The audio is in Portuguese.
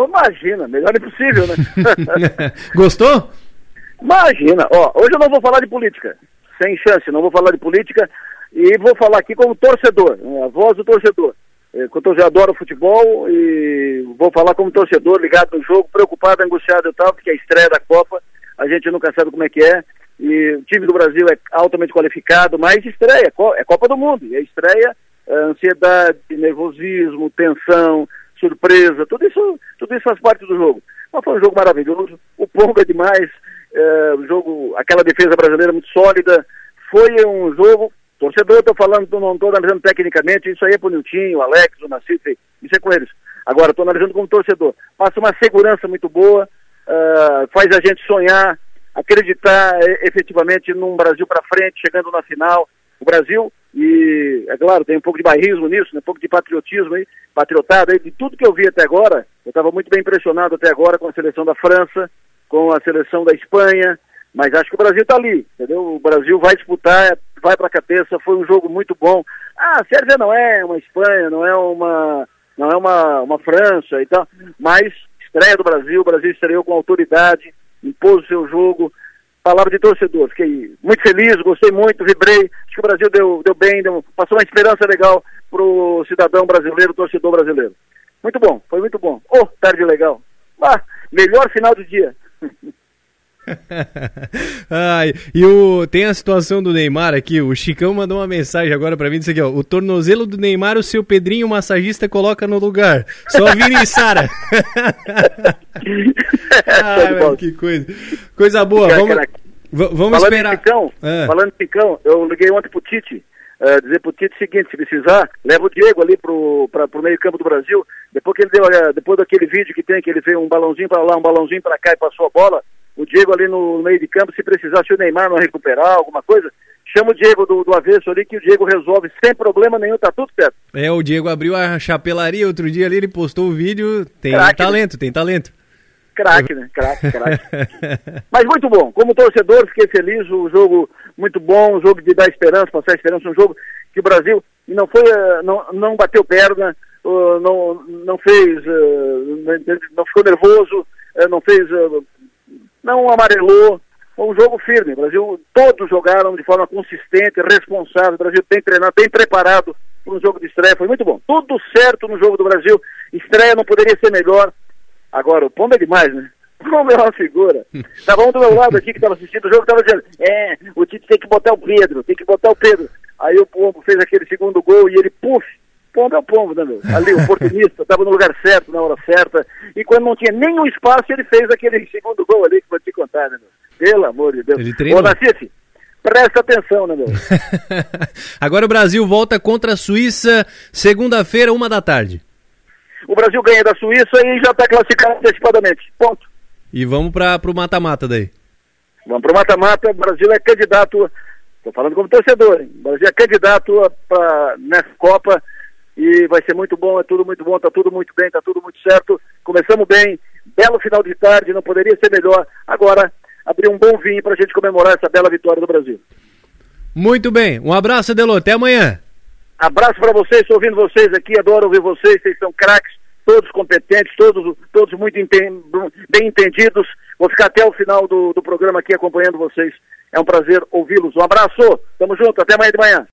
Oh, imagina, melhor impossível, né? Gostou? Imagina, ó, hoje eu não vou falar de política, sem chance, não vou falar de política e vou falar aqui como torcedor, né, a voz do torcedor. É, eu adoro futebol e vou falar como torcedor, ligado no jogo, preocupado, angustiado e tal, porque é a estreia da Copa, a gente nunca sabe como é que é, e o time do Brasil é altamente qualificado, mas estreia, é Copa do Mundo, e a estreia, é ansiedade, nervosismo, tensão, surpresa, tudo isso, tudo isso faz parte do jogo. Mas foi um jogo maravilhoso, o Ponga é demais, é, o jogo, aquela defesa brasileira muito sólida, foi um jogo Torcedor, estou falando, não estou analisando tecnicamente, isso aí é para o Niltinho, o Alex, o Nacife, isso é com eles. Agora, estou analisando como torcedor. Passa uma segurança muito boa, uh, faz a gente sonhar, acreditar eh, efetivamente num Brasil para frente, chegando na final. O Brasil, e é claro, tem um pouco de bairrismo nisso, né, um pouco de patriotismo aí, patriotada aí, de tudo que eu vi até agora, eu estava muito bem impressionado até agora com a seleção da França, com a seleção da Espanha, mas acho que o Brasil está ali, entendeu? O Brasil vai disputar, vai para a cabeça, foi um jogo muito bom. Ah, a Sérvia não é uma Espanha, não é uma, não é uma, uma França e tal, mas estreia do Brasil, o Brasil estreou com autoridade, impôs o seu jogo. Palavra de torcedor, fiquei muito feliz, gostei muito, vibrei. Acho que o Brasil deu, deu bem, deu, passou uma esperança legal para o cidadão brasileiro, torcedor brasileiro. Muito bom, foi muito bom. Oh, tarde legal. Ah, melhor final do dia. Ai, e o, tem a situação do Neymar aqui. O Chicão mandou uma mensagem agora para mim: disse aqui, ó. O tornozelo do Neymar, o seu Pedrinho, o massagista, coloca no lugar. Só Vini e Sara. Ai, que coisa. Coisa boa. Vamos, vamos falando esperar. Em Chicão, ah. Falando em Chicão, eu liguei ontem pro Tite. Uh, dizer pro Tite o seguinte, se precisar, leva o Diego ali pro, pra, pro meio campo do Brasil, depois que ele deu, uh, depois daquele vídeo que tem, que ele fez um balãozinho para lá, um balãozinho para cá e passou a bola, o Diego ali no meio de campo, se precisar, se o Neymar não recuperar alguma coisa, chama o Diego do, do avesso ali, que o Diego resolve sem problema nenhum, tá tudo certo. É, o Diego abriu a chapelaria outro dia ali, ele postou o vídeo, tem craque, né? talento, né? tem talento. Craque, né? Craque, craque. Mas muito bom, como torcedor, fiquei feliz, o jogo muito bom, um jogo de dar esperança, passar esperança, um jogo que o Brasil não foi, eh, não, não bateu perna, não, não fez, eh, não ficou nervoso, eh, não fez não amarelou, foi um jogo firme. O Brasil, todos jogaram de forma consistente, responsável. O Brasil bem treinado, bem preparado para um jogo de estreia. Foi muito bom. Tudo certo no jogo do Brasil. Estreia não poderia ser melhor. Agora, o Pombo é demais, né? O Pombo é uma figura. Estava um do meu lado aqui que estava assistindo o jogo, estava dizendo: é, o Tite tem que botar o Pedro, tem que botar o Pedro. Aí o Pombo fez aquele segundo gol e ele, puf, pombo é o pombo, né, meu? Ali, o oportunista, estava no lugar certo, na hora certa, e quando não tinha nenhum espaço, ele fez aquele segundo gol ali né, meu? Pelo amor de Deus. Ele treinou. Ô, Nacife, presta atenção, né, meu? Agora o Brasil volta contra a Suíça, segunda-feira, uma da tarde. O Brasil ganha da Suíça e já está classificado antecipadamente. Ponto. E vamos para o mata-mata daí. Vamos para o mata-mata. O Brasil é candidato, estou falando como torcedor, hein? O Brasil é candidato para nessa Copa e vai ser muito bom, é tudo muito bom, tá tudo muito bem, tá tudo muito certo. Começamos bem, belo final de tarde, não poderia ser melhor. Agora, abrir um bom vinho para a gente comemorar essa bela vitória do Brasil. Muito bem, um abraço, Delô, até amanhã. Abraço para vocês, estou ouvindo vocês aqui, adoro ouvir vocês, vocês são craques, todos competentes, todos, todos muito bem entendidos. Vou ficar até o final do, do programa aqui acompanhando vocês. É um prazer ouvi-los. Um abraço, tamo junto, até amanhã de manhã.